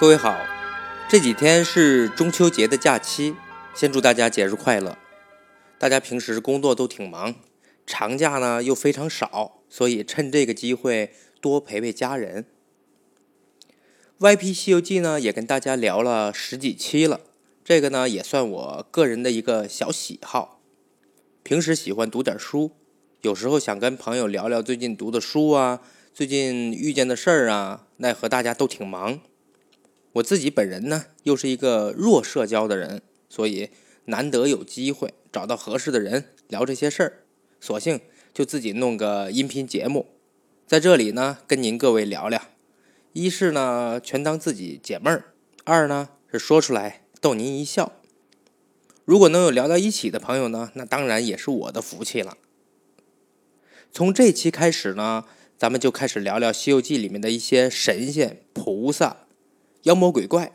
各位好，这几天是中秋节的假期，先祝大家节日快乐。大家平时工作都挺忙，长假呢又非常少，所以趁这个机会多陪陪家人。YP 西游记呢也跟大家聊了十几期了，这个呢也算我个人的一个小喜好。平时喜欢读点书，有时候想跟朋友聊聊最近读的书啊，最近遇见的事儿啊，奈何大家都挺忙。我自己本人呢，又是一个弱社交的人，所以难得有机会找到合适的人聊这些事儿，索性就自己弄个音频节目，在这里呢跟您各位聊聊。一是呢全当自己解闷儿，二呢是说出来逗您一笑。如果能有聊到一起的朋友呢，那当然也是我的福气了。从这期开始呢，咱们就开始聊聊《西游记》里面的一些神仙菩萨。妖魔鬼怪，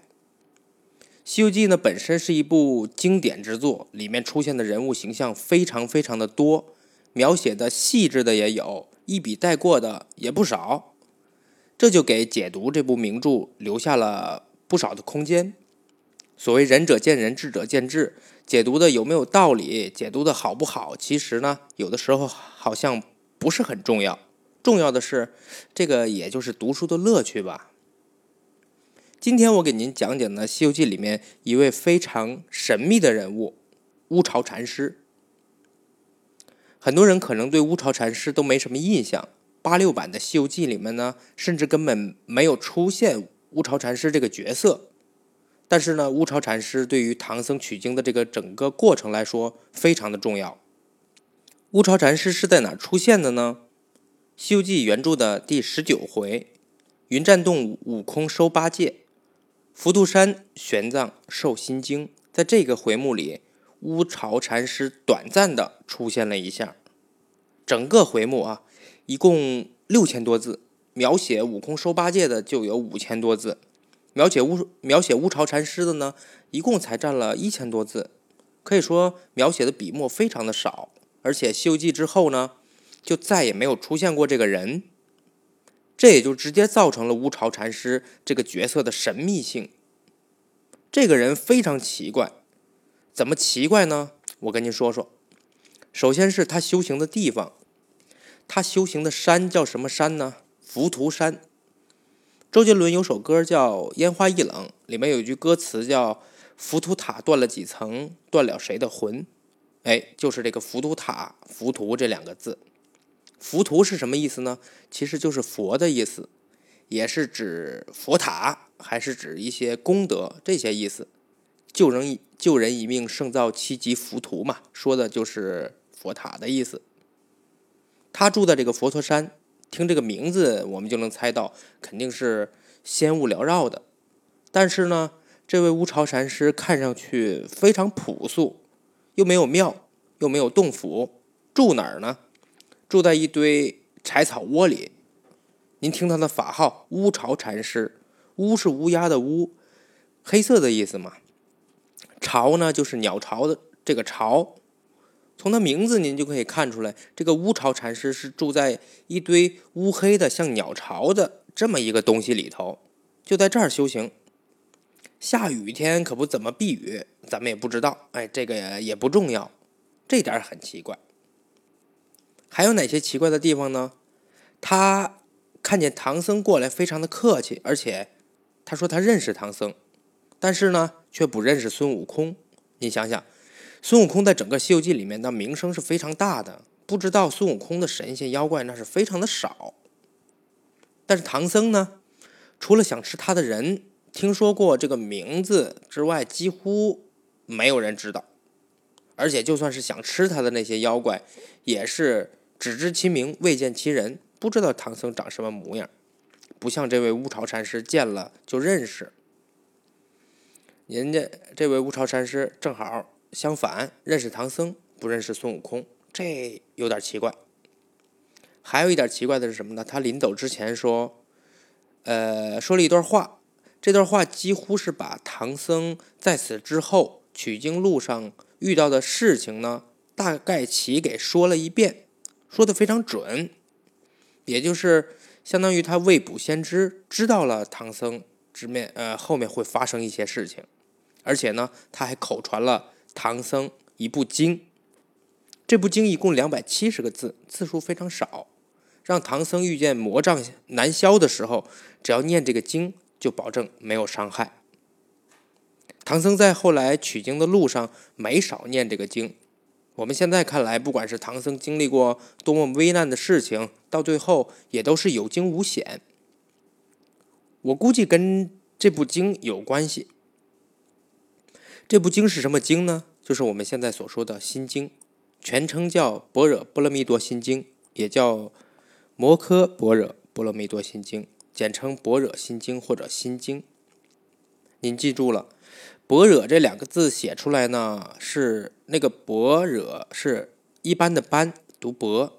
《西游记》呢本身是一部经典之作，里面出现的人物形象非常非常的多，描写的细致的也有，一笔带过的也不少，这就给解读这部名著留下了不少的空间。所谓仁者见仁，智者见智，解读的有没有道理，解读的好不好，其实呢有的时候好像不是很重要，重要的是这个也就是读书的乐趣吧。今天我给您讲讲呢，《西游记》里面一位非常神秘的人物——乌巢禅师。很多人可能对乌巢禅师都没什么印象，八六版的《西游记》里面呢，甚至根本没有出现乌巢禅师这个角色。但是呢，乌巢禅师对于唐僧取经的这个整个过程来说非常的重要。乌巢禅师是在哪出现的呢？《西游记》原著的第十九回，云栈洞悟空收八戒。浮屠山玄奘受心经，在这个回目里，乌巢禅师短暂的出现了一下。整个回目啊，一共六千多字，描写悟空收八戒的就有五千多字，描写乌描写乌巢禅师的呢，一共才占了一千多字，可以说描写的笔墨非常的少。而且《西游记》之后呢，就再也没有出现过这个人。这也就直接造成了乌巢禅师这个角色的神秘性。这个人非常奇怪，怎么奇怪呢？我跟您说说。首先是他修行的地方，他修行的山叫什么山呢？浮屠山。周杰伦有首歌叫《烟花易冷》，里面有一句歌词叫“浮屠塔断了几层，断了谁的魂？”哎，就是这个“浮屠塔”“浮屠”这两个字。浮屠是什么意思呢？其实就是佛的意思，也是指佛塔，还是指一些功德这些意思。救人救人一命胜造七级浮屠嘛，说的就是佛塔的意思。他住在这个佛陀山，听这个名字我们就能猜到，肯定是仙雾缭绕的。但是呢，这位乌巢禅师看上去非常朴素，又没有庙，又没有洞府，住哪儿呢？住在一堆柴草窝里，您听他的法号乌巢禅师，乌是乌鸦的乌，黑色的意思嘛。巢呢就是鸟巢的这个巢，从他名字您就可以看出来，这个乌巢禅师是住在一堆乌黑的像鸟巢的这么一个东西里头，就在这儿修行。下雨天可不怎么避雨，咱们也不知道，哎，这个也不重要，这点很奇怪。还有哪些奇怪的地方呢？他看见唐僧过来，非常的客气，而且他说他认识唐僧，但是呢，却不认识孙悟空。你想想，孙悟空在整个《西游记》里面的名声是非常大的，不知道孙悟空的神仙妖怪那是非常的少。但是唐僧呢，除了想吃他的人听说过这个名字之外，几乎没有人知道。而且就算是想吃他的那些妖怪，也是。只知其名，未见其人，不知道唐僧长什么模样，不像这位乌巢禅师见了就认识。人家这位乌巢禅师正好相反，认识唐僧，不认识孙悟空，这有点奇怪。还有一点奇怪的是什么呢？他临走之前说，呃，说了一段话，这段话几乎是把唐僧在此之后取经路上遇到的事情呢，大概齐给说了一遍。说的非常准，也就是相当于他未卜先知，知道了唐僧直面呃后面会发生一些事情，而且呢，他还口传了唐僧一部经。这部经一共两百七十个字，字数非常少，让唐僧遇见魔障难消的时候，只要念这个经，就保证没有伤害。唐僧在后来取经的路上没少念这个经。我们现在看来，不管是唐僧经历过多么危难的事情，到最后也都是有惊无险。我估计跟这部经有关系。这部经是什么经呢？就是我们现在所说的心经。全称叫《般若波罗蜜多心经》，也叫《摩诃般若波罗蜜多心经》，简称《般若心经》或者《心经》。您记住了，“般若”这两个字写出来呢，是那个“般若”是一般的“般”读“般”，“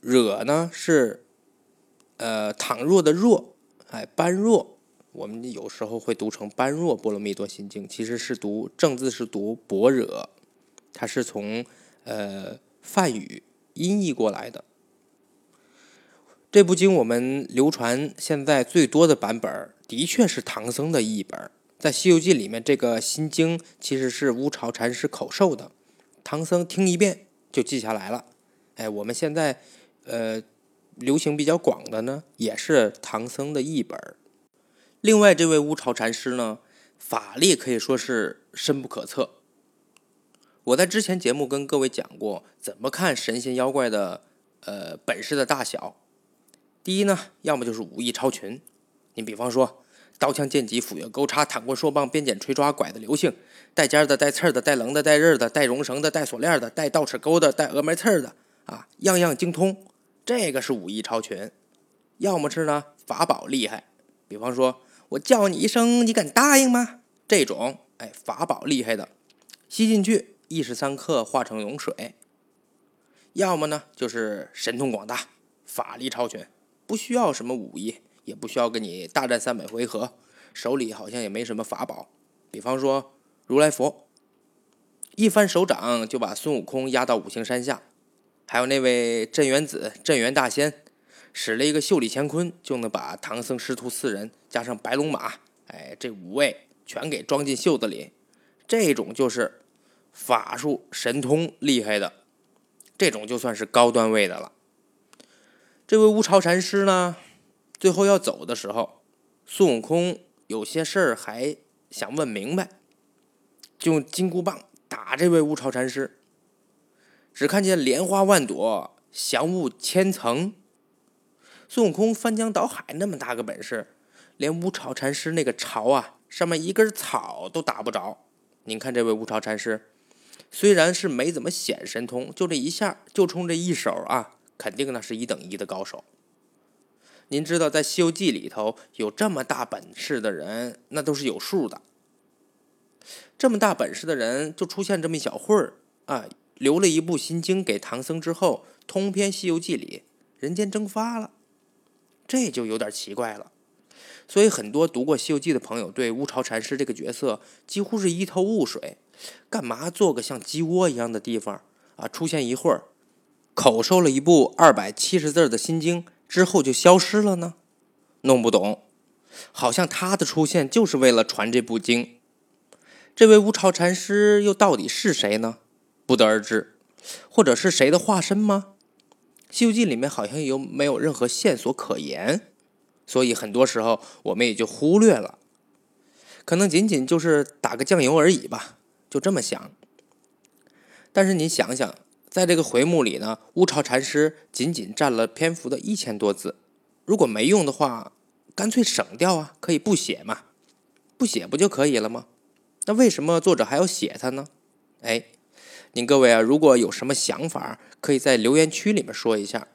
惹”呢是呃倘若的“若”，哎，“般若”我们有时候会读成“般若波罗蜜多心经”，其实是读正字是读“般若”，它是从。呃，梵语音译过来的这部经，我们流传现在最多的版本，的确是唐僧的译本。在《西游记》里面，这个心经其实是乌巢禅师口授的，唐僧听一遍就记下来了。哎，我们现在呃流行比较广的呢，也是唐僧的译本。另外，这位乌巢禅师呢，法力可以说是深不可测。我在之前节目跟各位讲过，怎么看神仙妖怪的呃本事的大小。第一呢，要么就是武艺超群。你比方说，刀枪剑戟斧钺钩叉躺棍槊棒鞭锏锤抓拐的流星，带尖的带刺的带棱的带刃的带绒绳的带锁链的带倒齿钩的带峨眉刺的啊，样样精通。这个是武艺超群。要么是呢法宝厉害，比方说我叫你一声，你敢答应吗？这种哎法宝厉害的，吸进去。一时三刻化成涌水，要么呢就是神通广大，法力超群，不需要什么武艺，也不需要跟你大战三百回合，手里好像也没什么法宝。比方说如来佛，一翻手掌就把孙悟空压到五行山下；还有那位镇元子、镇元大仙，使了一个袖里乾坤，就能把唐僧师徒四人加上白龙马，哎，这五位全给装进袖子里。这种就是。法术神通厉害的，这种就算是高段位的了。这位乌巢禅师呢，最后要走的时候，孙悟空有些事儿还想问明白，就用金箍棒打这位乌巢禅师。只看见莲花万朵，祥雾千层。孙悟空翻江倒海那么大个本事，连乌巢禅师那个巢啊，上面一根草都打不着。您看这位乌巢禅师。虽然是没怎么显神通，就这一下，就冲这一手啊，肯定那是一等一的高手。您知道，在《西游记》里头有这么大本事的人，那都是有数的。这么大本事的人，就出现这么一小会儿啊，留了一部心经给唐僧之后，通篇《西游记》里人间蒸发了，这就有点奇怪了。所以，很多读过《西游记》的朋友对乌巢禅师这个角色几乎是一头雾水。干嘛做个像鸡窝一样的地方啊？出现一会儿，口授了一部二百七十字的心经之后就消失了呢？弄不懂，好像他的出现就是为了传这部经。这位乌巢禅师又到底是谁呢？不得而知，或者是谁的化身吗？《西游记》里面好像又没有任何线索可言，所以很多时候我们也就忽略了，可能仅仅就是打个酱油而已吧。就这么想，但是你想想，在这个回目里呢，乌巢禅师仅仅占了篇幅的一千多字，如果没用的话，干脆省掉啊，可以不写嘛，不写不就可以了吗？那为什么作者还要写他呢？哎，您各位啊，如果有什么想法，可以在留言区里面说一下，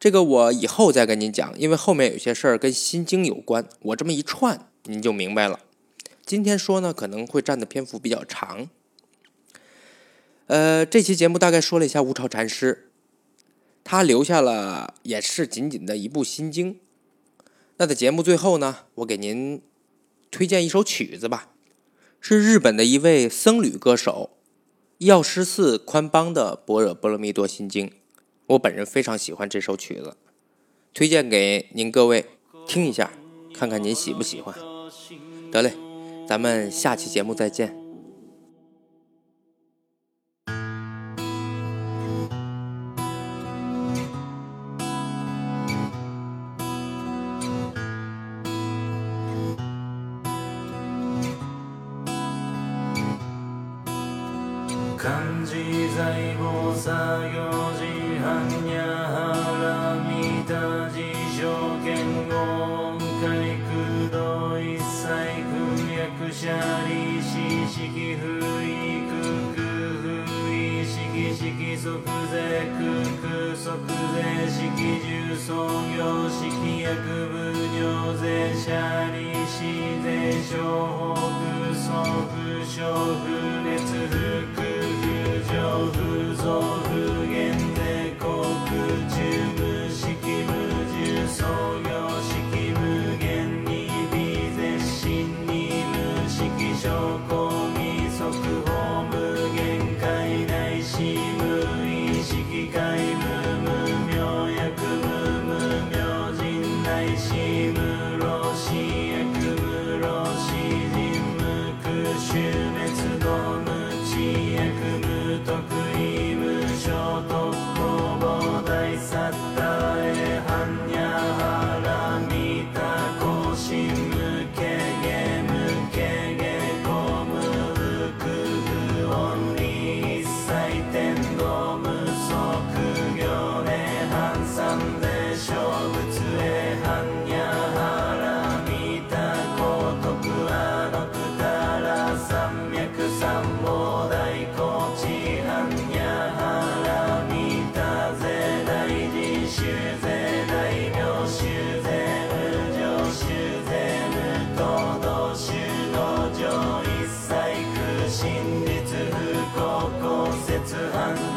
这个我以后再跟您讲，因为后面有些事儿跟心经有关，我这么一串，您就明白了。今天说呢，可能会占的篇幅比较长。呃，这期节目大概说了一下乌巢禅师，他留下了也是仅仅的一部心经。那在节目最后呢，我给您推荐一首曲子吧，是日本的一位僧侣歌手，药师寺宽邦的般若波罗蜜多心经。我本人非常喜欢这首曲子，推荐给您各位听一下，看看您喜不喜欢。得嘞，咱们下期节目再见。税空空即税式重創業式薬部尿税車利子税商法空総商風熱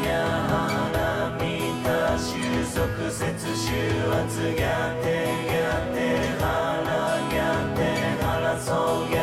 花見た収束節週圧が手がや腹が手腹そうが